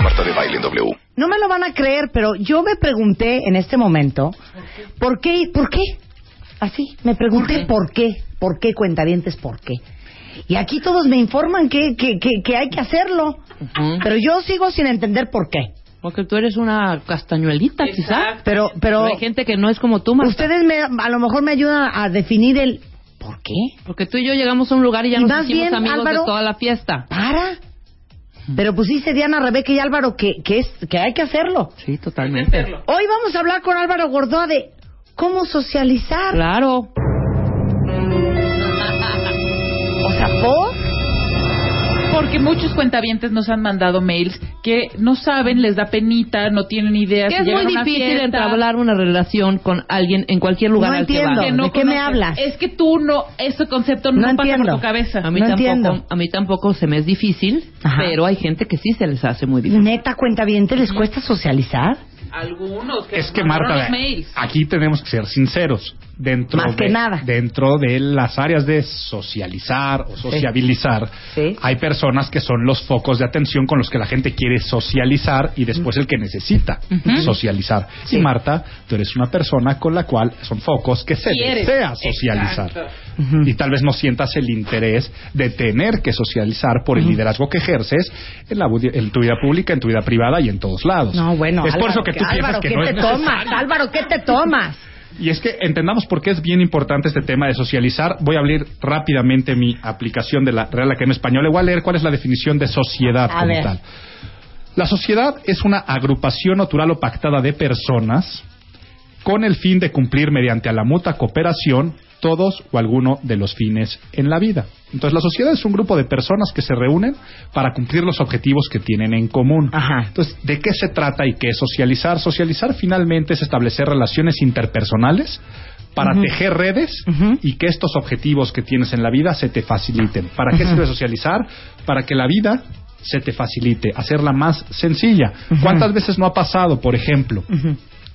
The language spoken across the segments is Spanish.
Marta de Baile en W. No me lo van a creer, pero yo me pregunté en este momento, ¿por qué? ¿Por qué? Así, me pregunté por qué, por qué, cuentavientes, por qué. Y aquí todos me informan que, que, que, que hay que hacerlo, pero yo sigo sin entender por qué. Porque tú eres una castañuelita, quizá. Pero, pero hay gente que no es como tú, Marta. ustedes me, a lo mejor me ayudan a definir el por qué. Porque tú y yo llegamos a un lugar y ya Y nos hicimos bien, amigos Álvaro- de toda la fiesta. Para. Pero pusiste Diana, Rebeca y Álvaro que, que, es, que hay que hacerlo. Sí, totalmente. Hoy vamos a hablar con Álvaro Gordoa de cómo socializar. Claro. O sea, ¿por? Porque muchos cuentavientes nos han mandado mails que no saben, les da penita, no tienen idea. Que si es muy difícil fiesta. entablar una relación con alguien en cualquier lugar No al que entiendo. va. que no ¿De qué me hablas? Es que tú no, ese concepto no, No pasa entiendo. por tu cabeza. A mí, No tampoco, entiendo. a mí tampoco se me es difícil, Ajá. pero hay gente que sí se les hace muy difícil. Neta, cuentaviente, ¿les cuesta socializar? Algunos que Es que Marta, mails. aquí tenemos que ser sinceros. Dentro Más que de, nada. Dentro de las áreas de socializar o sociabilizar, Sí. hay personas que son los focos de atención con los que la gente quiere socializar y después el que necesita socializar. Sí. Y Marta, tú eres una persona con la cual son focos que se Quieres. desea socializar. Exacto. Y tal vez no sientas el interés de tener que socializar por el liderazgo que ejerces en, la, en tu vida pública, en tu vida privada y en todos lados. No, bueno. es por Álvaro, eso que tú Álvaro, piensas que ¿qué no te es tomas? Álvaro, ¿qué te tomas? Y es que entendamos por qué es bien importante este tema de socializar. Voy a abrir rápidamente mi aplicación de la Real Academia Española. Voy a leer cuál es la definición de sociedad A como ver. tal. La sociedad es una agrupación natural o pactada de personas con el fin de cumplir mediante la mutua cooperación todos o alguno de los fines en la vida. Entonces la sociedad es un grupo de personas que se reúnen para cumplir los objetivos que tienen en común. Ajá. Entonces, ¿de qué se trata y qué es socializar? Socializar finalmente es establecer relaciones interpersonales para tejer redes y que estos objetivos que tienes en la vida se te faciliten. ¿Para qué sirve socializar? Para que la vida se te facilite, hacerla más sencilla. ¿Cuántas veces no ha pasado, por ejemplo,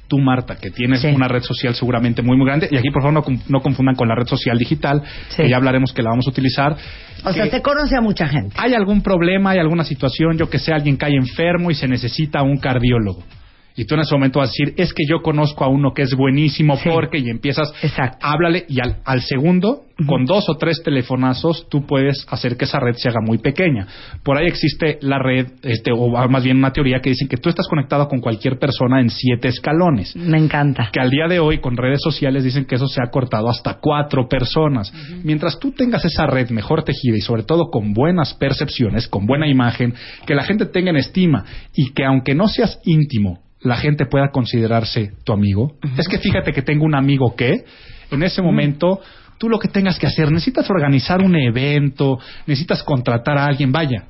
tú, Marta, que tienes Sí. una red social seguramente muy, muy grande, y aquí por favor no, no confundan con la red social digital, Sí. que ya hablaremos que la vamos a utilizar. O sea, se conoce a mucha gente. hay algún problema, hay alguna situación, yo que sé, alguien cae enfermo y se necesita un cardiólogo. Y tú en ese momento vas a decir, es que yo conozco a uno que es buenísimo Sí. porque, y empiezas, Exacto. háblale, y al, al segundo, con dos o tres telefonazos, tú puedes hacer que esa red se haga muy pequeña. Por ahí existe la red, este, o más bien una teoría que dice que tú estás conectado con cualquier persona en siete escalones Me encanta. que al día de hoy con redes sociales dicen que eso se ha cortado hasta cuatro personas. Mientras tú tengas esa red mejor tejida y sobre todo con buenas percepciones, con buena imagen, que la gente tenga en estima y que aunque no seas íntimo, la gente pueda considerarse tu amigo. Es que fíjate que tengo un amigo que en ese momento tú lo que tengas que hacer, necesitas organizar un evento, necesitas contratar a alguien, vaya.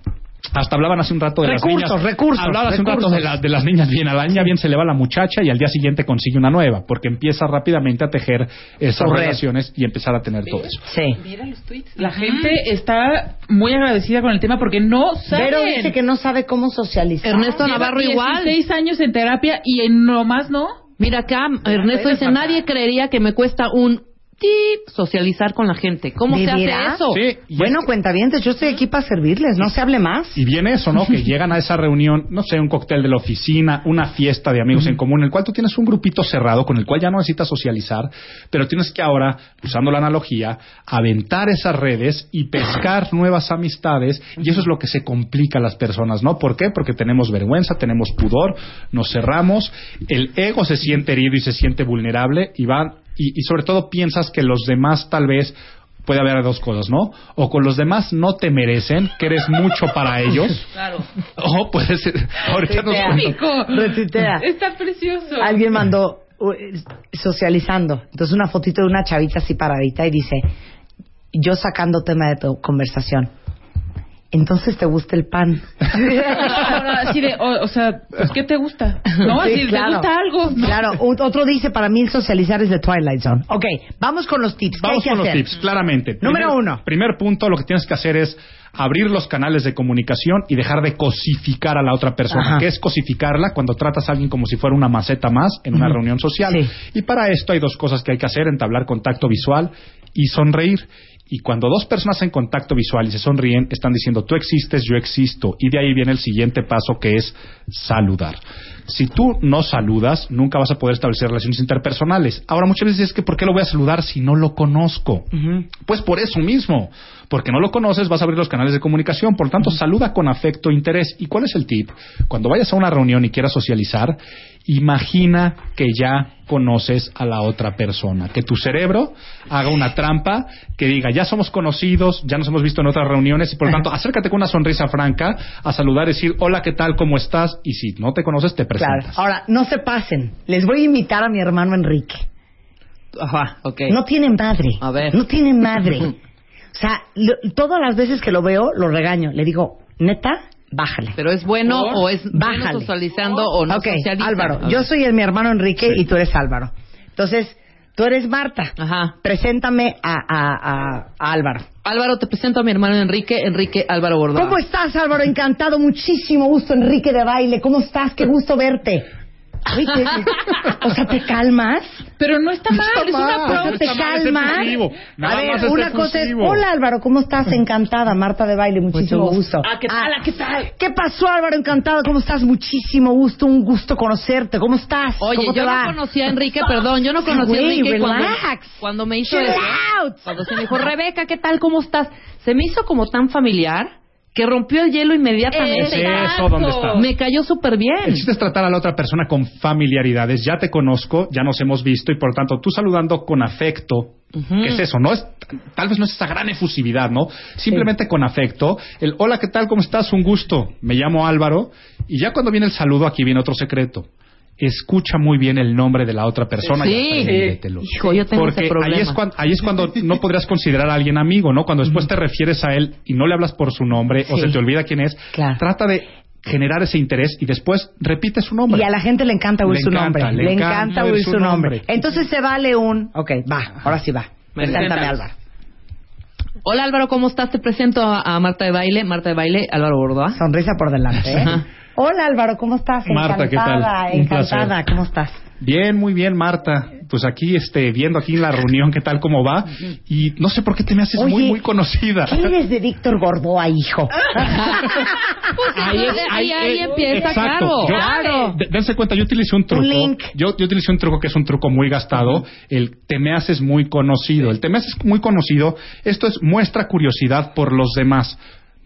Hasta hablaban hace un rato de Recursos, las niñas. recursos, Hablaban hace un rato de, la- de las niñas bien. A la niña bien se le va la muchacha y al día siguiente consigue una nueva, porque empieza rápidamente a tejer esas relaciones y empezar a tener todo eso. Sí. Mira los tweets. La gente está muy agradecida con el tema porque no saben. Pero dice que no sabe cómo socializar. Ernesto Lleva Navarro igual. 16 años en terapia y en nomás no. Mira acá, Ernesto dice, nadie creería que me cuesta un tip socializar con la gente. ¿Cómo ¿De se hace eso? Sí, y Bueno, es que- cuentavientes, yo estoy aquí para servirles, no se hable más. Y viene eso, ¿no? Que llegan a esa reunión, no sé, un cóctel de la oficina, una fiesta de amigos en común, en el cual tú tienes un grupito cerrado con el cual ya no necesitas socializar, pero tienes que ahora, usando la analogía, aventar esas redes y pescar nuevas amistades, y eso es lo que se complica a las personas, ¿no? ¿Por qué? Porque tenemos vergüenza, tenemos pudor, nos cerramos, el ego se siente herido y se siente vulnerable, y van, y, y sobre todo piensas que los demás tal vez puede haber dos cosas, ¿no? O con los demás no te merecen, que eres mucho para ellos. Claro. O puede ser. Ahorita nos Retuitea. Retuitea. Está precioso. Alguien mandó uh, socializando. Entonces una fotito de una chavita así paradita y dice, yo sacando tema de tu conversación. Entonces te gusta el pan. Ahora, así de, o, o sea, pues, ¿qué te gusta? ¿No? Sí, Así, ¿te gusta algo? ¿no? Claro, otro dice, para mí el socializar es de Twilight Zone. Ok, vamos con los tips. ¿Qué Vamos que con los tips, claramente. Número Primer- uno. Primer punto, lo que tienes que hacer es abrir los canales de comunicación y dejar de cosificar a la otra persona. Ajá. ¿Qué es cosificarla? Cuando tratas a alguien como si fuera una maceta más en una reunión social. Sí. Y para esto hay dos cosas que hay que hacer, entablar contacto visual y sonreír. Y cuando dos personas en contacto visual y se sonríen, están diciendo tú existes, yo existo. Y de ahí viene el siguiente paso que es saludar. Si tú no saludas, nunca vas a poder establecer relaciones interpersonales. Ahora, muchas veces es que ¿por qué lo voy a saludar si no lo conozco? Pues por eso mismo. Porque no lo conoces, vas a abrir los canales de comunicación. Por lo tanto, saluda con afecto e interés. ¿Y cuál es el tip? Cuando vayas a una reunión y quieras socializar, imagina que ya conoces a la otra persona. Que tu cerebro haga una trampa que diga, ya somos conocidos, ya nos hemos visto en otras reuniones y por lo tanto, acércate con una sonrisa franca a saludar, decir, hola, ¿qué tal? ¿Cómo estás? Y si no te conoces, te presentas. Claro. Ahora, no se pasen. Les voy a invitar a mi hermano Enrique. Ajá, ok. No tiene madre. A ver. No tiene madre. o sea, lo- todas las veces que lo veo, lo regaño. Le digo, neta, bájale. Pero es bueno o es bueno Bájale. socializando o no ok, socializa. Álvaro, yo soy el, mi hermano Enrique y tú eres Álvaro. Entonces, tú eres Marta. Ajá. Preséntame a, a- a- a Álvaro. Álvaro, te presento a mi hermano Enrique, Enrique Álvaro Bordoa. ¿Cómo estás, Álvaro? Encantado, muchísimo gusto, Enrique de Baile. ¿Cómo estás? Qué gusto verte. O sea, ¿te calmas? Pero no está mal, es una. O sea. ¿te está calmas? A ver, una cosa es, hola Álvaro, ¿cómo estás? Encantada, Marta de Baile, muchísimo Mucho gusto. Ah, ¿qué tal? Ah, ¿qué tal? ¿Qué pasó, Álvaro? Encantado, ¿cómo estás? Muchísimo gusto, un gusto conocerte. ¿Cómo estás? Oye, ¿Cómo te yo va? no conocía a Enrique, perdón, yo no conocía a Enrique cuando, relax. cuando me hizo Chill eso. out. Cuando se me dijo, Rebeca, ¿qué tal? ¿Cómo estás? Se me hizo como tan familiar que rompió el hielo inmediatamente. Es eso donde está. Me cayó súper El bien. chiste es tratar a la otra persona con familiaridades. Ya te conozco, ya nos hemos visto y por lo tanto tú saludando con afecto. ¿Qué es eso? No es, tal vez no es esa gran efusividad, ¿no? Simplemente con afecto. El hola, ¿qué tal? ¿Cómo estás? Un gusto. Me llamo Álvaro. Y ya cuando viene el saludo, aquí viene otro secreto. Escucha muy bien el nombre de la otra persona y Sí. apréndetelo. Hijo, yo tengo Porque ese problema. ahí es, cuando, ahí es cuando no podrías considerar a alguien amigo, ¿no? Cuando después te refieres a él y no le hablas por su nombre o se te olvida quién es, Claro. trata de generar ese interés y después repite su nombre. Y a la gente le encanta oír Le su encanta, nombre. le Le encanta encanta oír su nombre. nombre. Entonces se vale un... Ok, va, ahora sí va. Me Preséntame. Álvaro. Hola Álvaro, ¿cómo estás? Te presento a, a Marta de Baile, Marta de Baile, Álvaro Bordoa. Sonrisa por delante, ¿eh? Hola, Álvaro, ¿cómo estás? Marta, ¿qué tal? Encantada, encantada. ¿Cómo estás? Bien, muy bien, Marta. Pues aquí, este, viendo aquí la reunión, qué tal, cómo va. Y no sé por qué te me haces Oye, muy, muy conocida. ¿Qué eres de Víctor Gordoa, hijo? Ahí, ahí, ahí empieza, Exacto. claro. Yo- Claro. de- dense cuenta, yo utilicé un truco. link. Yo, yo utilicé un truco que es un truco muy gastado. El te me haces muy conocido. El te me haces muy conocido. Esto es muestra curiosidad por los demás.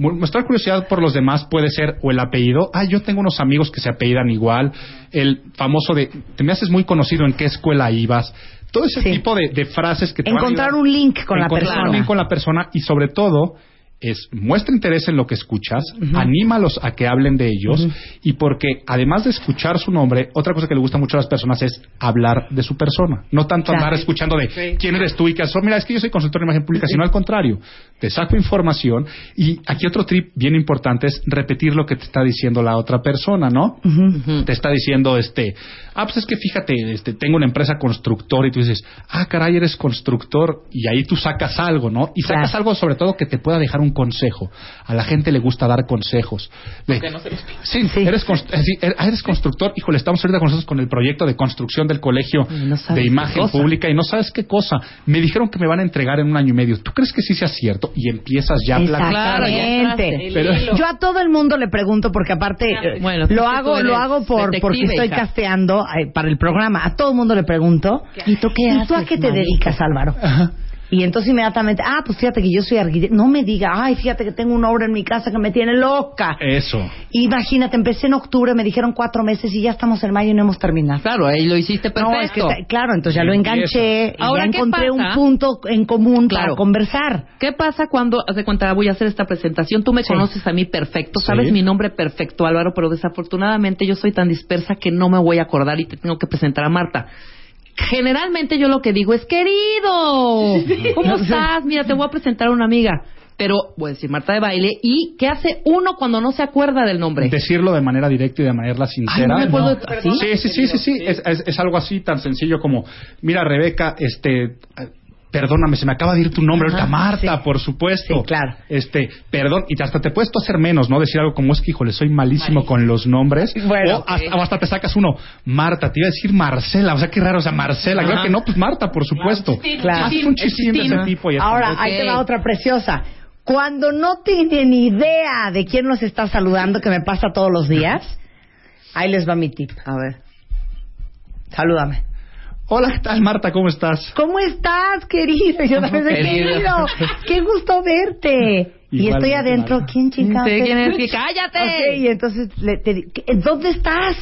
Mostrar curiosidad por los demás puede ser o el apellido. Ah, yo tengo unos amigos que se apellidan igual. El famoso de te me haces muy conocido en qué escuela ibas. Todo ese Sí. tipo de, de frases que te van a Encontrar ayudar- un link con la encontrar persona. un link con la persona y sobre todo es muestra interés en lo que escuchas, anímalos a que hablen de ellos y porque además de escuchar su nombre, otra cosa que le gusta mucho a las personas es hablar de su persona. No tanto Claro. andar escuchando de quién eres tú y qué haces. Mira, es que yo soy consultor de imagen pública, sino al contrario. Te saco información y aquí otro trip bien importante es repetir lo que te está diciendo la otra persona, ¿no? Te está diciendo este, ah, pues es que fíjate, este, tengo una empresa constructor y tú dices, ah, caray, eres constructor y ahí tú sacas algo, ¿no? Y sacas Claro. algo sobre todo que te pueda dejar un consejo. A la gente le gusta dar consejos. De- sí, Sí. Eres, const- eh, sí, er- ah, eres constructor. Híjole, estamos ahorita con nosotros con el proyecto de construcción del colegio no de imagen pública y no sabes qué cosa. Me dijeron que me van a entregar en un año y medio. ¿Tú crees que sí sea cierto? Y empiezas ya a platicar. Yo a todo el mundo le pregunto porque aparte eh, Bueno, es lo hago lo hago por porque estoy hija. casteando eh, para el programa. A todo el mundo le pregunto. ¿Y tú qué ¿Y tú a qué te manito? dedicas, Álvaro? Y entonces inmediatamente, ah, pues fíjate que yo soy arquitecto. No me diga, ay, fíjate que tengo una obra en mi casa que me tiene loca. Eso. Imagínate, empecé en octubre, me dijeron cuatro meses y ya estamos en mayo y no hemos terminado. Claro, ahí lo hiciste perfecto. No, es que está- claro, entonces ya lo enganché, y Ahora, ya ¿qué encontré pasa? un punto en común para conversar. ¿Qué pasa cuando, haz de cuenta, voy a hacer esta presentación? Tú me Sí. conoces a mí perfecto, Sí. sabes mi nombre perfecto, Álvaro, pero desafortunadamente yo soy tan dispersa que no me voy a acordar y te tengo que presentar a Marta. Generalmente yo lo que digo es, querido, ¿cómo estás? Mira, te voy a presentar a una amiga. Pero voy a decir Marta de baile. ¿Y qué hace uno cuando no se acuerda del nombre? Decirlo de manera directa y de manera sincera. Ay, no me acuerdo de- ¿Ah, ¿sí? Sí, sí, sí, sí, sí. Es, es- es algo así tan sencillo como, mira, Rebeca, este, perdóname, se me acaba de ir tu nombre, Ajá, ahorita Marta, sí. por supuesto. Sí, claro. Este, perdón, y hasta te puedes tú hacer menos, ¿no? Decir algo como es que, híjole, soy malísimo con los nombres. Bueno, o, hasta, o hasta te sacas uno, Marta, te iba a decir Marcela, o sea, qué raro, o sea, Marcela, creo Ajá. que no, pues Marta, por supuesto. Claro. Haces un chistín de ese tipo y es Ahora, ahí te va otra preciosa. Cuando no tienen idea de quién nos está saludando, que me pasa todos los días, ahí les va mi tip. A ver. Salúdame. Hola, ¿qué tal, Marta? ¿Cómo estás? ¿Cómo estás, querido? Yo también soy Querido. Qué gusto verte. y estoy adentro. Marta. ¿Quién chingados? Sí, ¿quién es? Que cállate. Ok, y entonces le, te di- ¿qué- ¿dónde estás?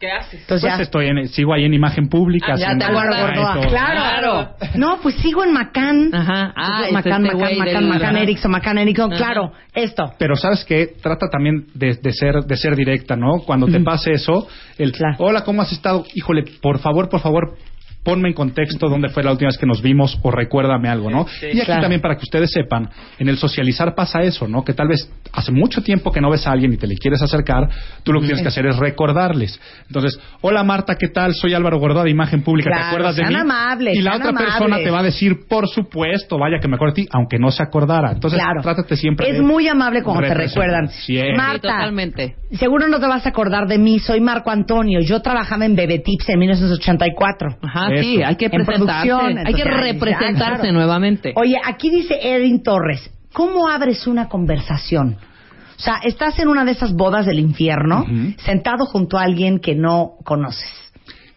¿Qué haces? Entonces Pues ya. estoy en, sigo ahí en imagen pública. Ah, ya te Gordoa. todo. Claro. No, pues sigo en Macán. Ajá. Ah, es Macán, este Macán, Macán, Macán. Erickson, Macán Erickson. Ajá. Claro, esto. Pero sabes que trata también de, de ser de ser directa, ¿no? Cuando te pase eso, el Claro. hola, ¿cómo has estado? Híjole, por favor, por favor, ponme en contexto dónde fue la última vez que nos vimos o recuérdame algo, ¿no? y aquí claro. también para que ustedes sepan, en el socializar pasa eso, ¿no? Que tal vez hace mucho tiempo que no ves a alguien y te le quieres acercar, tú lo que tienes que hacer es recordarles. Entonces, hola Marta, ¿qué tal? Soy Álvaro Gordoa de Imagen Pública, ¿te acuerdas de mí? amables, y la otra persona te va a decir, por supuesto, vaya que me acuerdo de ti, aunque no se acordara. Entonces, Claro. trátate siempre Es de muy amable cuando te recuerdan. Siempre. Marta, Sí, totalmente. seguro no te vas a acordar de mí. Soy Marco Antonio. Yo trabajaba en Bebetips en 1984. Ajá, Eso. sí, hay que En presentarse. hay que ya, representarse claro. nuevamente. Oye, aquí dice Erin Torres, ¿cómo abres una conversación? O sea, estás en una de esas bodas del infierno, sentado junto a alguien que no conoces.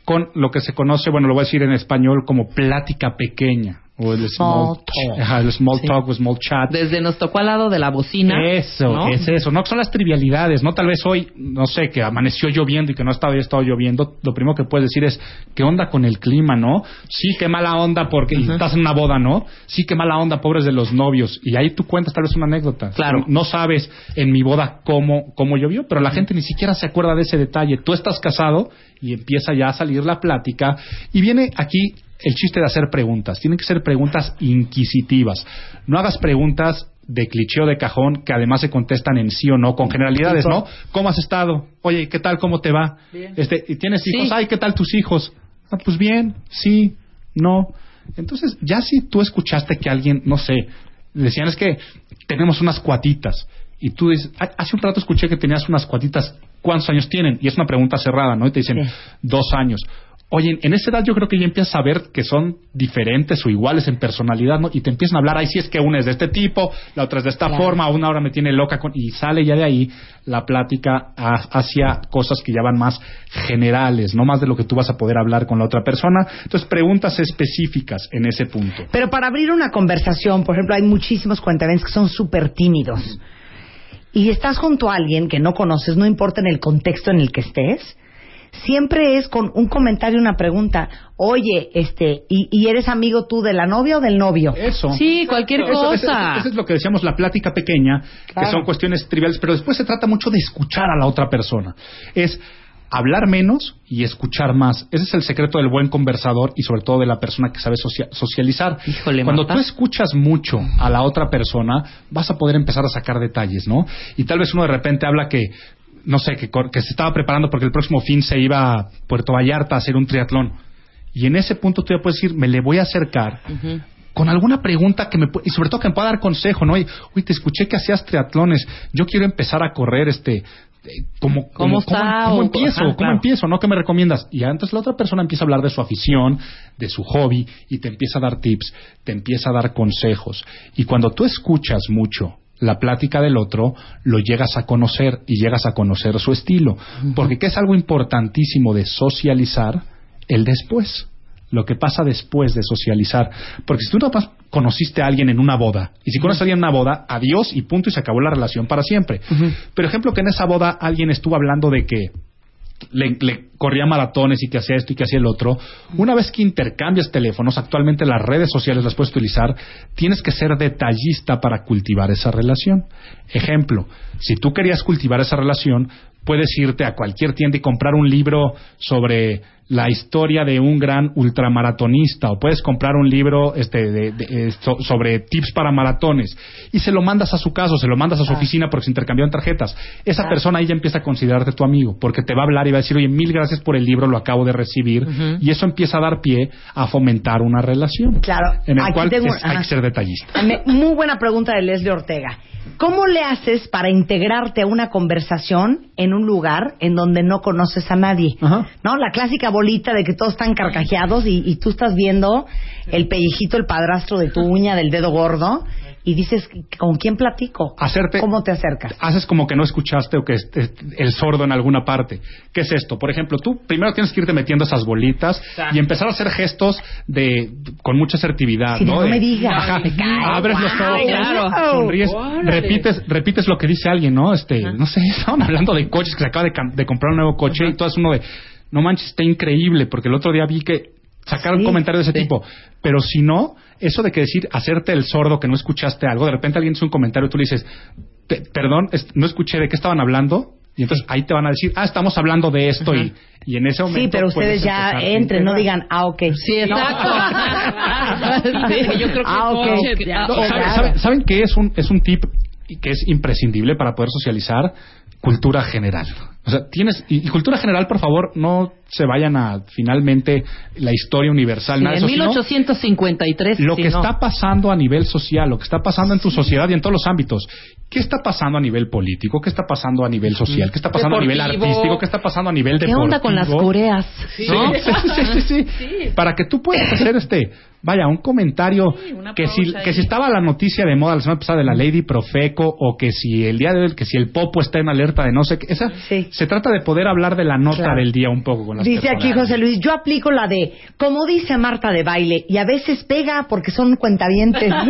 con lo que se conoce, bueno, lo voy a decir en español como plática pequeña o el small, talk. Ajá, el small Sí. talk o small chat. Desde nos tocó al lado de la bocina. Eso, ¿no? es eso. No son las trivialidades, ¿no? Tal vez hoy, no sé, que amaneció lloviendo y que no estaba estado lloviendo. Lo primero que puedes decir es, ¿qué onda con el clima, no? Sí, qué mala onda porque estás en una boda, ¿no? Sí, qué mala onda, pobres de los novios. Y ahí tú cuentas tal vez una anécdota. Claro. No sabes en mi boda cómo, cómo llovió, pero la gente ni siquiera se acuerda de ese detalle. Tú estás casado y empieza ya a salir la plática. Y viene aquí el chiste de hacer preguntas. Tienen que ser preguntas inquisitivas. No hagas preguntas de cliché o de cajón que además se contestan en sí o no, con generalidades, ¿no? ¿Cómo has estado? Oye, ¿qué tal? ¿Cómo te va? Este, ¿y ¿Tienes Sí. hijos? Ay, ¿qué tal tus hijos? Ah, pues bien, sí, no. Entonces, ya si tú escuchaste que alguien, no sé, decían es que tenemos unas cuatitas y tú dices, "Ah, hace un rato escuché que tenías unas cuatitas, ¿cuántos años tienen? Y es una pregunta cerrada, ¿no? Y te dicen, Sí. dos años. Oye, en esa edad yo creo que ya empiezas a ver que son diferentes o iguales en personalidad, ¿no? Y te empiezan a hablar, ahí sí es que una es de este tipo, la otra es de esta Claro. forma, una ahora me tiene loca, con... y sale ya de ahí la plática a- hacia cosas que ya van más generales, no más de lo que tú vas a poder hablar con la otra persona. Entonces, preguntas específicas en ese punto. Pero para abrir una conversación, por ejemplo, hay muchísimos cuentavientes que son súper tímidos. Y estás junto a alguien que no conoces, no importa en el contexto en el que estés, siempre es con un comentario, una pregunta. Oye, este, ¿y, y eres amigo tú de la novia o del novio? Eso. Sí, cualquier Eso, eso- cosa. eso es lo que decíamos, la plática pequeña, Claro. que son cuestiones triviales, pero después se trata mucho de escuchar a la otra persona. Es hablar menos y escuchar más. Ese es el secreto del buen conversador y sobre todo de la persona que sabe socia- socializar. Híjole, Cuando tú escuchas mucho a la otra persona, vas a poder empezar a sacar detalles, ¿no? Y tal vez uno de repente habla que no sé, que, que se estaba preparando porque el próximo fin se iba a Puerto Vallarta a hacer un triatlón. Y en ese punto tú ya puedes decir, me le voy a acercar con alguna pregunta que me y sobre todo que me pueda dar consejo, ¿no? Y, uy, te escuché que hacías triatlones, yo quiero empezar a correr, este, como, ¿Cómo como- está? cómo empiezo? ajá, ¿Cómo claro. empiezo? ¿No? ¿Qué me recomiendas? Y antes la otra persona empieza a hablar de su afición, de su hobby, y te empieza a dar tips, te empieza a dar consejos. Y cuando tú escuchas mucho la plática del otro, lo llegas a conocer y llegas a conocer su estilo. Porque ¿qué es algo importantísimo de socializar? El después lo que pasa después de socializar. Porque si tú no conociste a alguien en una boda, y si conoces a alguien en una boda, adiós y punto, y se acabó la relación para siempre. Pero ejemplo que en esa boda alguien estuvo hablando de que le, le corría maratones y que hacía esto y que hacía el otro. Una vez que intercambias teléfonos, actualmente las redes sociales las puedes utilizar, tienes que ser detallista para cultivar esa relación. Ejemplo, si tú querías cultivar esa relación, puedes irte a cualquier tienda y comprar un libro sobre la historia de un gran ultramaratonista o puedes comprar un libro este, de, de, eh, so, sobre tips para maratones y se lo mandas a su casa o se lo mandas a su Ah. oficina porque se intercambiaron tarjetas. Esa Ah. persona ahí ya empieza a considerarte tu amigo porque te va a hablar y va a decir, oye, mil gracias por el libro, lo acabo de recibir y eso empieza a dar pie a fomentar una relación Claro, en el aquí cual tengo- es- hay que ser detallista. Muy buena pregunta de Leslie Ortega. ¿Cómo le haces para integrarte a una conversación en un lugar en donde no conoces a nadie? ¿No? La clásica bolita de que todos están carcajeados y, y tú estás viendo el pellejito, el padrastro de tu uña del dedo gordo y dices, ¿con quién platico? Hacerte- ¿Cómo te acercas? haces como que no escuchaste o que es- es- el sordo en alguna parte. ¿Qué es esto? Por ejemplo, tú primero tienes que irte metiendo esas bolitas y empezar a hacer gestos de con mucha asertividad, de ¿no? no De- me digas, Ajá. me cae. abres los ojos, claro. sonríes, Órale. repites, repites lo que dice alguien, ¿no? Este, no sé, estaban hablando de coches que se acaba de comprar un nuevo coche y todo es uno de, no manches, está increíble porque el otro día vi que sacaron Sí, comentarios de ese sí. tipo, pero si no, eso de que decir, hacerte el sordo que no escuchaste algo, de repente alguien hace un comentario y tú le dices, "Pe- perdón, no escuché de qué estaban hablando, y entonces ahí te van a decir, ah, estamos hablando de esto, y, y en ese momento. Sí, pero ustedes ya entren, no digan, ah, ok. Sí, exacto. Sí, yo creo que Ah, ok. coche, ya. No, ¿saben, saben- saben qué es un, es un tip que es imprescindible para poder socializar? Cultura general. O sea, tienes. Y, y cultura general, por favor, no se vayan a finalmente la historia universal. Sí, nada en eso, sino 1853. lo que no. está pasando a nivel social, lo que está pasando en tu sociedad y en todos los ámbitos. ¿Qué está pasando a nivel político? ¿Qué está pasando a nivel social? ¿Qué está pasando a nivel artístico? ¿Qué está pasando a nivel ¿Qué deportivo? onda con las coreas? Sí, ¿no? sí, sí, sí, sí. Para que tú puedas hacer este, vaya, un comentario que si que si estaba la noticia de moda la semana pasada de la Lady Profeco o que si el día de hoy que si el Popo está en alerta de no sé qué, esa Sí. se trata de poder hablar de la nota Claro. del día un poco con las Dice aquí personas. José Luis, yo aplico la de, como dice Marta de baile, y a veces pega porque son cuentavientes.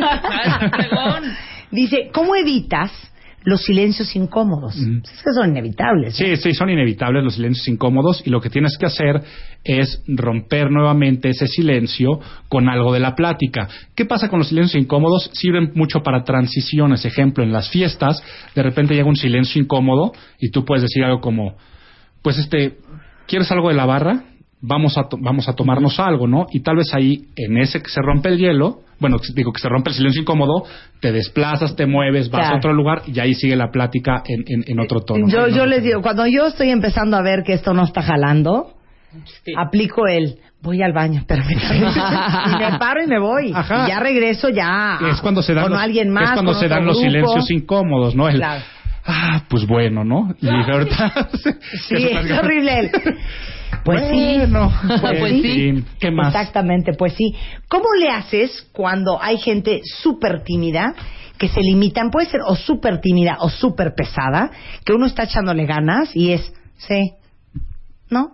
Dice, ¿cómo evitas los silencios incómodos? Es que son inevitables. ¿no? Sí, sí, son inevitables los silencios incómodos y lo que tienes que hacer es romper nuevamente ese silencio con algo de la plática. ¿Qué pasa con los silencios incómodos? Sirven mucho para transiciones. Ejemplo, en las fiestas, de repente llega un silencio incómodo y tú puedes decir algo como, pues este, ¿quieres algo de la barra? Vamos a, to- vamos a tomarnos algo, ¿no? Y tal vez ahí, en ese que se rompe el hielo, bueno, digo que se rompe el silencio incómodo, te desplazas, te mueves, vas Claro. a otro lugar y ahí sigue la plática en, en- en otro tono. Yo, yo les digo, cuando yo estoy empezando a ver que esto no está jalando, aplico el, voy al baño, espérame. y me paro y me voy. Ajá. Y ya regreso ya es cuando se dan con los, alguien más. es cuando con se dan los grupo. silencios incómodos, ¿no? El, Claro. ah, pues bueno, ¿no? Y ahorita Sí, es horrible Pues sí. Bueno, Pues en sí. ¿Qué más? Exactamente, pues sí. ¿Cómo le haces cuando hay gente súper tímida que se limitan? Puede ser o súper tímida o súper pesada, que uno está echándole ganas y es, sí, ¿no?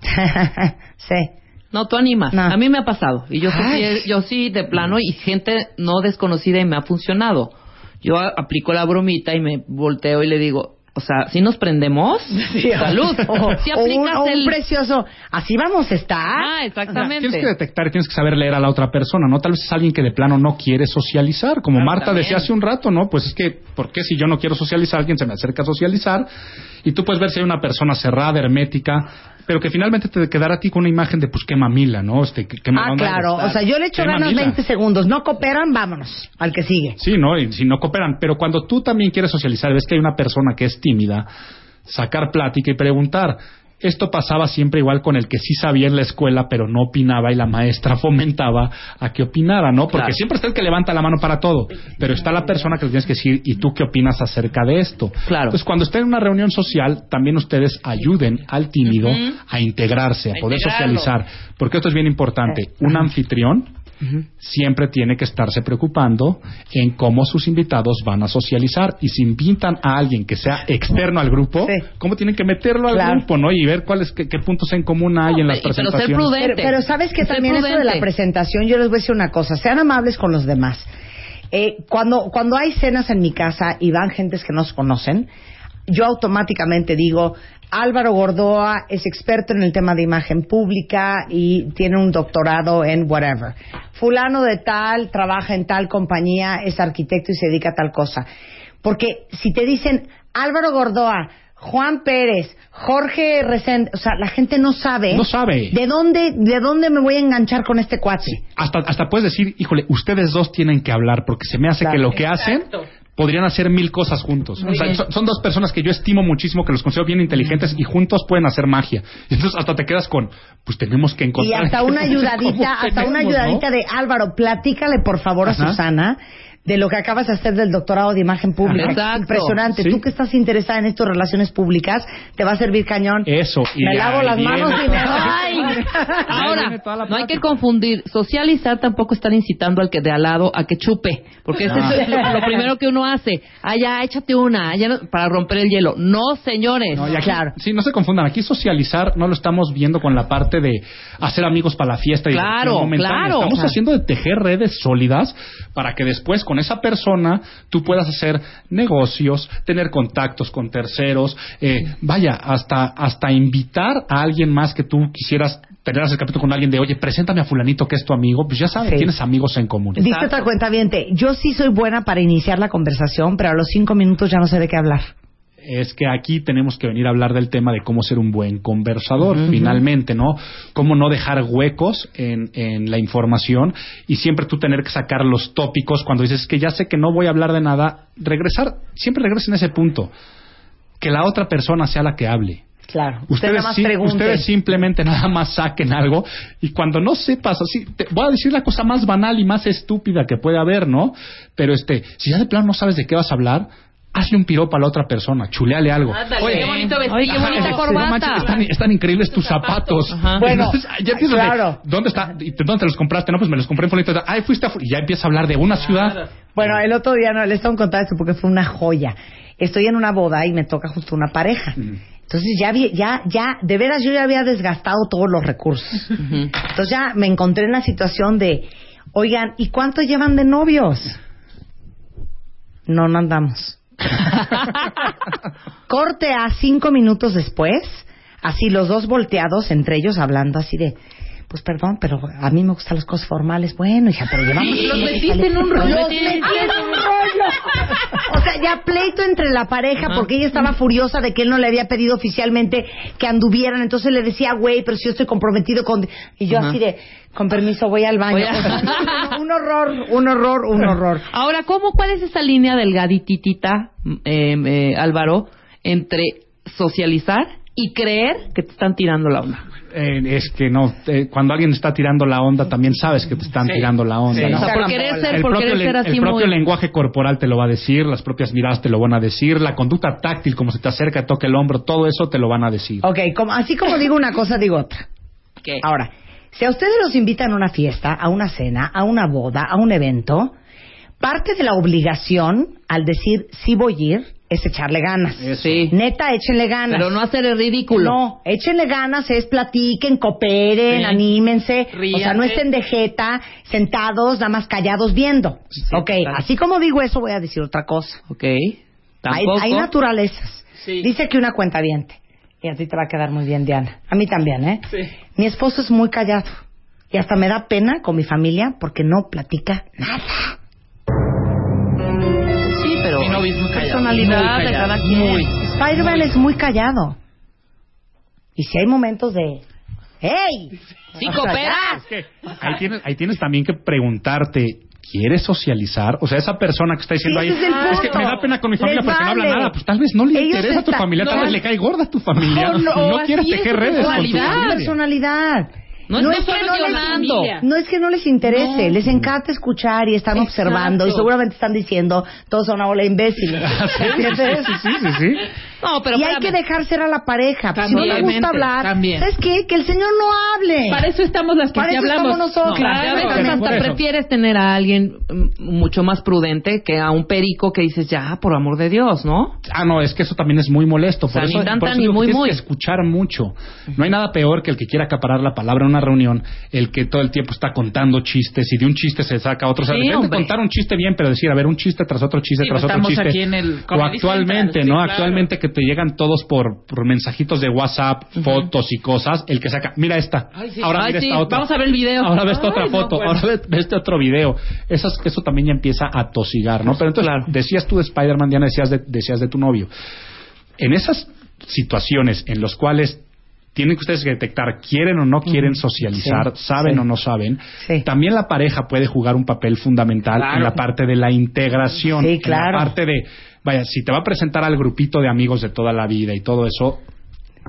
sí. No, tú animas. No. A mí me ha pasado. Y yo, Ay. sí, yo sí, de plano, y gente no desconocida y me ha funcionado. Yo aplico la bromita y me volteo y le digo, o sea, si nos prendemos, salud. O, Si o un, aplicas o un el... precioso, así vamos a estar. Ah, exactamente. Tienes que detectar y tienes que saber leer a la otra persona, ¿no? Tal vez es alguien que de plano no quiere socializar, como Claro, Marta también. decía hace un rato, ¿no? Pues es que, ¿por qué si yo no quiero socializar, alguien se me acerca a socializar? Y tú puedes ver si hay una persona cerrada, hermética, pero que finalmente te quedará a ti con una imagen de, pues, qué mamila, ¿no? Este, qué, qué Ah, claro. O sea, yo le echo ganas mamila. 20 segundos. No cooperan, vámonos. Al que sigue. Sí, ¿no? Y si no cooperan. Pero cuando tú también quieres socializar, ves que hay una persona que es tímida, sacar plática y preguntar. Esto pasaba siempre igual con el que sí sabía en la escuela, pero no opinaba y la maestra fomentaba a que opinara, ¿no? Porque Claro. siempre está el que levanta la mano para todo, pero está la persona que le tienes que decir, ¿y tú qué opinas acerca de esto? Claro. Entonces, cuando estén en una reunión social, también ustedes ayuden al tímido a integrarse, a, A poder integrarlo. socializar. Porque esto es bien importante. Un anfitrión siempre tiene que estarse preocupando en cómo sus invitados van a socializar y si invitan a alguien que sea externo al grupo, Sí. cómo tienen que meterlo al Claro. grupo, ¿no? Y ver cuáles qué, qué puntos en común hay en las pero ser presentaciones. prudente. Pero, pero sabes que Ser también eso de la prudente. presentación, yo les voy a decir una cosa, sean amables con los demás. Eh, cuando, cuando hay cenas en mi casa y van gentes que no se conocen, yo automáticamente digo, Álvaro Gordoa es experto en el tema de imagen pública y tiene un doctorado en whatever. Fulano de tal trabaja en tal compañía, es arquitecto y se dedica a tal cosa. Porque si te dicen Álvaro Gordoa, Juan Pérez, Jorge Resende, o sea, la gente no sabe. No sabe. ¿De dónde, de dónde me voy a enganchar con este cuate? Hasta, hasta puedes decir, híjole, ustedes dos tienen que hablar porque se me hace Claro. que lo que hacen podrían hacer mil cosas juntos. O sea, son, son dos personas que yo estimo muchísimo, que los considero bien inteligentes y juntos pueden hacer magia. Y entonces hasta te quedas con, pues tenemos que Y encontrar. hasta una ¿Cómo ayudadita, hasta una ayudadita no? de Álvaro, platícale por favor a Ajá. Susana de lo que acabas de hacer del doctorado de imagen pública. Exacto. Impresionante. Sí. Tú que estás interesada en esto de relaciones públicas, te va a servir cañón. Eso. y Me lavo las viene manos y me. Ahí Ahora, no hay que confundir. Socializar tampoco están incitando al que de al lado a que chupe. Porque eso Ah. es lo, lo primero que uno hace. Ah, ya, échate una. ya no- para romper el hielo. No, señores. No, y aquí- Claro. Sí, no se confundan. Aquí socializar no lo estamos viendo con la parte de hacer amigos para la fiesta y Claro, claro. Estamos Claro. haciendo de tejer redes sólidas para que después con esa persona tú puedas hacer negocios, tener contactos con terceros, eh, vaya, hasta hasta invitar a alguien más que tú quisieras tener acercamiento con alguien de, oye, preséntame a fulanito que es tu amigo, pues ya sabes, Sí. tienes amigos en común. Dice otra cuenta yo sí soy buena para iniciar la conversación, pero a los cinco minutos ya no sé de qué hablar. Es que aquí tenemos que venir a hablar del tema de cómo ser un buen conversador, finalmente, ¿no? Cómo no dejar huecos en, en la información y siempre tú tener que sacar los tópicos cuando dices que ya sé que no voy a hablar de nada, regresar, siempre regresen a ese punto, que la otra persona sea la que hable. Claro. Usted Ustedes, nada más ustedes simplemente nada más saquen algo y cuando no sepas así, te voy a decir la cosa más banal y más estúpida que puede haber, ¿no? Pero este, si ya de plano no sabes de qué vas a hablar, hazle un piropo a la otra persona, chuleale algo. Ándale. Oye, Qué bonito vestido. Oye, qué bonita Ajá, corbata. no manches, están, están increíbles tus zapatos. Ajá. Bueno, Entonces, ya empiezas de, claro. ¿dónde está? ¿Y ¿Dónde te los compraste? No, pues me los compré en Fulito. Ay, fuiste a Y ya empieza a hablar de una ciudad. Bueno, el otro día no les tengo que contar esto porque fue una joya. Estoy en una boda y me toca justo una pareja. Entonces ya, vi- ya, ya, de veras yo ya había desgastado todos los recursos. Entonces ya me encontré en la situación de, oigan, ¿y cuánto llevan de novios? No, no andamos. Corte a cinco minutos después, así los dos volteados entre ellos hablando así de, pues perdón, pero a mí me gustan las cosas formales. Bueno, hija, pero llevamos... Los metiste en un rollo. Los metí en un rollo. Ya pleito entre la pareja porque ella estaba furiosa de que él no le había pedido oficialmente que anduvieran. Entonces le decía, güey, pero si yo estoy comprometido con... Y yo Ajá. así de, con permiso, voy al baño. Voy a- un horror, un horror, un horror. Ahora, ¿cómo, ¿cuál es esa línea delgadititita, eh, eh, Álvaro, entre socializar y creer que te están tirando la onda? Eh, es que no, eh, cuando alguien está tirando la onda, también sabes que te están tirando la onda. Sí, ¿no? O sea, por hagan querer ser, el por propio, querer ser así el propio muy... lenguaje corporal te lo va a decir, las propias miradas te lo van a decir, la conducta táctil, como se te acerca, toca el hombro, todo eso te lo van a decir. Ok, como, así como digo una cosa, digo otra. ¿Qué? Ahora, si a ustedes los invitan a una fiesta, a una cena, a una boda, a un evento, parte de la obligación al decir sí voy a ir es echarle ganas. Sí. Neta, échenle ganas. Pero no hacer el ridículo. No, échenle ganas, es platiquen, cooperen, Sí. anímense. O sea, no estén de jeta, sentados, nada más callados viendo. Sí, ok, claro. así como digo eso, voy a decir otra cosa. Ok. Tampoco. hay naturalezas. Sí. Dice que una cuenta Y a ti te va a quedar muy bien, Diana. A mí también, ¿eh? Mi esposo es muy callado. Y hasta me da pena con mi familia porque no platica nada. Novio es muy callado, personalidad muy de cada quien. muy. Spider-Man es muy callado. Y si hay momentos de... ¡Ey! Sí, cooperas. Ahí tienes, ahí tienes también que preguntarte, ¿quieres socializar? O sea, esa persona que está diciendo Sí, ahí, es el "Ah, es que me da pena con mi familia Les porque no habla nada. Pues tal vez no le Ellos interesa a tu familia, tal no. vez le cae gorda a tu familia. No, No, quieres es tejer redes con tu familia. personalidad. No, No, es que estoy no, les, no es que no les interese, les encanta escuchar y están Exacto. observando y seguramente están diciendo todos son una imbéciles. ¿Entiendes? Sí, sí, sí, sí. No, pero y hay que dejar ser a la pareja. Si no le También, gusta hablar, también. ¿sabes qué? Que el señor no hable. Para eso estamos las que Para sí eso hablamos. estamos nosotros. No, Claro. hasta prefieres tener a alguien mm, mucho más prudente que a un perico que dices, ya, por amor de Dios, ¿no? Ah, no, es que eso también es muy molesto. Por O sea, eso, ni tan, por tan, eso ni muy, tienes muy. que escuchar mucho. No hay nada peor que el que quiera acaparar la palabra en una reunión, el que todo el tiempo está contando chistes y de un chiste se saca otro. O sea, Sí, de contar un chiste bien, pero decir, a ver, un chiste tras otro chiste Sí, tras pues otro estamos chiste. aquí en el o actualmente, Central, sí, ¿no? claro. Actualmente que te llegan todos por, por mensajitos de WhatsApp, fotos y cosas, el que saca, mira esta, Ay, sí. ahora Ay, mira sí, esta otra. vamos a ver el video. Ahora ve esta Ay, otra no, foto, bueno. ahora ve, ve este otro video. Eso, es- eso también ya empieza a tosigar, ¿no? Pero entonces, Claro. decías tú de Spider-Man, Diana, decías de, decías de tu novio. En esas situaciones en las cuales tienen que ustedes detectar quieren o no quieren socializar, Sí, saben sí. o no saben. Sí. También la pareja puede jugar un papel fundamental en la parte de la integración, Sí, en claro. la parte de, vaya, si te va a presentar al grupito de amigos de toda la vida y todo eso,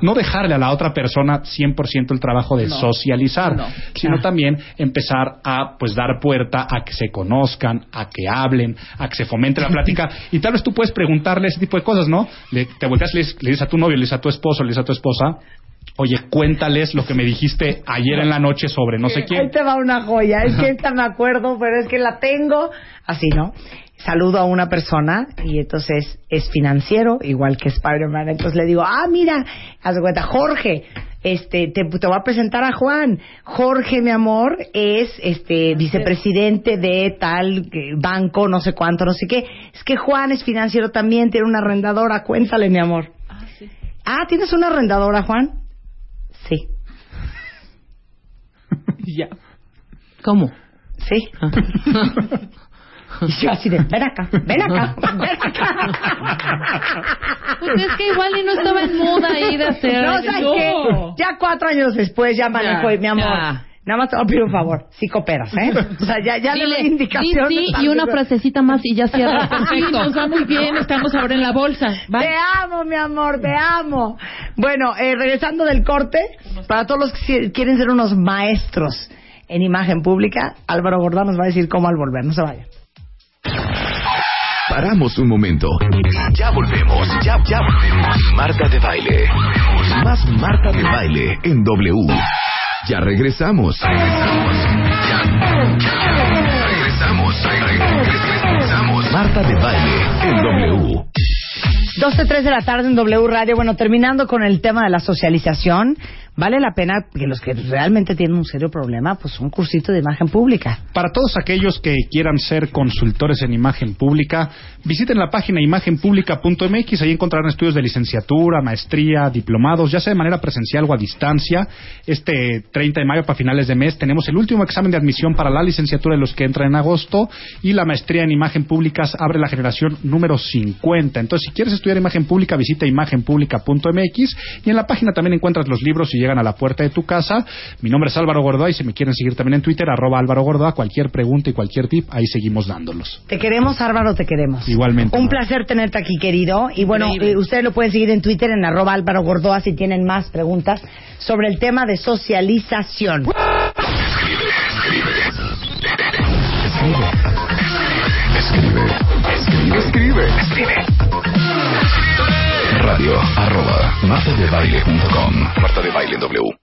no dejarle a la otra persona 100% el trabajo de socializar, no, sino claro. también empezar a pues dar puerta a que se conozcan, a que hablen, a que se fomente la plática y tal vez tú puedes preguntarle ese tipo de cosas, ¿no? Le, te volteas, le, le dices a tu novio, le dices a tu esposo, le dices a tu esposa, oye, cuéntales lo que me dijiste ayer en la noche sobre no sé Ahí quién. te va una joya. Es que esta me acuerdo, pero es que la tengo. Así, ¿no? Saludo a una persona y entonces es financiero, igual que Spider-Man. Entonces le digo, ah, mira, haz de cuenta, Jorge, este, te, te voy a presentar a Juan. Jorge, mi amor, es este vicepresidente de tal eh, banco, no sé cuánto, no sé qué. Es que Juan es financiero también, tiene una arrendadora. Cuéntale, mi amor. Ah, sí. Ah, ¿tienes una arrendadora, Juan? Sí. Ya. ¿Cómo? Sí. Ah. Y yo así de, ven acá, ven acá, ven acá. Pues es que igual y no estaba en moda ahí de hacer. No, ¿sabes no. qué? Ya cuatro años después ya manejo Ya, y mi amor. ya. Nada más te voy a pedir un favor, sí cooperas, ¿eh? O sea, ya, ya le Dile, doy di indicaciones. sí y una frasecita más y ya cierra. Sí, Perfecto. nos va muy bien, estamos ahora en la bolsa. ¿va? Te amo, mi amor, te amo. Bueno, eh, regresando del corte, para todos los que quieren ser unos maestros en imagen pública, Álvaro Gordán nos va a decir cómo al volver. No se vayan. Paramos un momento. Ya volvemos, ya, ya volvemos. Marta de baile. Más Marta de baile en W. Ya regresamos. Regresamos. Ya, ya. Regresamos. Regresamos. Marta de baile en W. 12, 3 de la tarde en W Radio. Bueno, terminando con el tema de la socialización, vale la pena que los que realmente tienen un serio problema, pues un cursito de imagen pública. Para todos aquellos que quieran ser consultores en imagen pública, visiten la página imagenpublica.mx. Ahí encontrarán estudios de licenciatura, maestría, diplomados, ya sea de manera presencial o a distancia. Este 30 de mayo, para finales de mes, tenemos el último examen de admisión para la licenciatura de los que entran en agosto y la maestría en imagen pública abre la generación número 50. Entonces, si quieres estudiar imagen pública, visita imagenpublica.mx y en la página también encuentras los libros y llegan a la puerta de tu casa. Mi nombre es Álvaro Gordoa y si me quieren seguir también en Twitter, arroba Álvaro Gordoa, cualquier pregunta y cualquier tip, ahí seguimos dándolos. Te queremos, Álvaro, te queremos. Igualmente, Un placer tenerte aquí, querido. Y bueno, Increíble. eh, ustedes lo pueden seguir en Twitter en arroba Álvaro Gordoa si tienen más preguntas sobre el tema de socialización. Escribe. Escribe. Escribe. Escribe. Radio arroba martadebaile.com Marta de Baile W.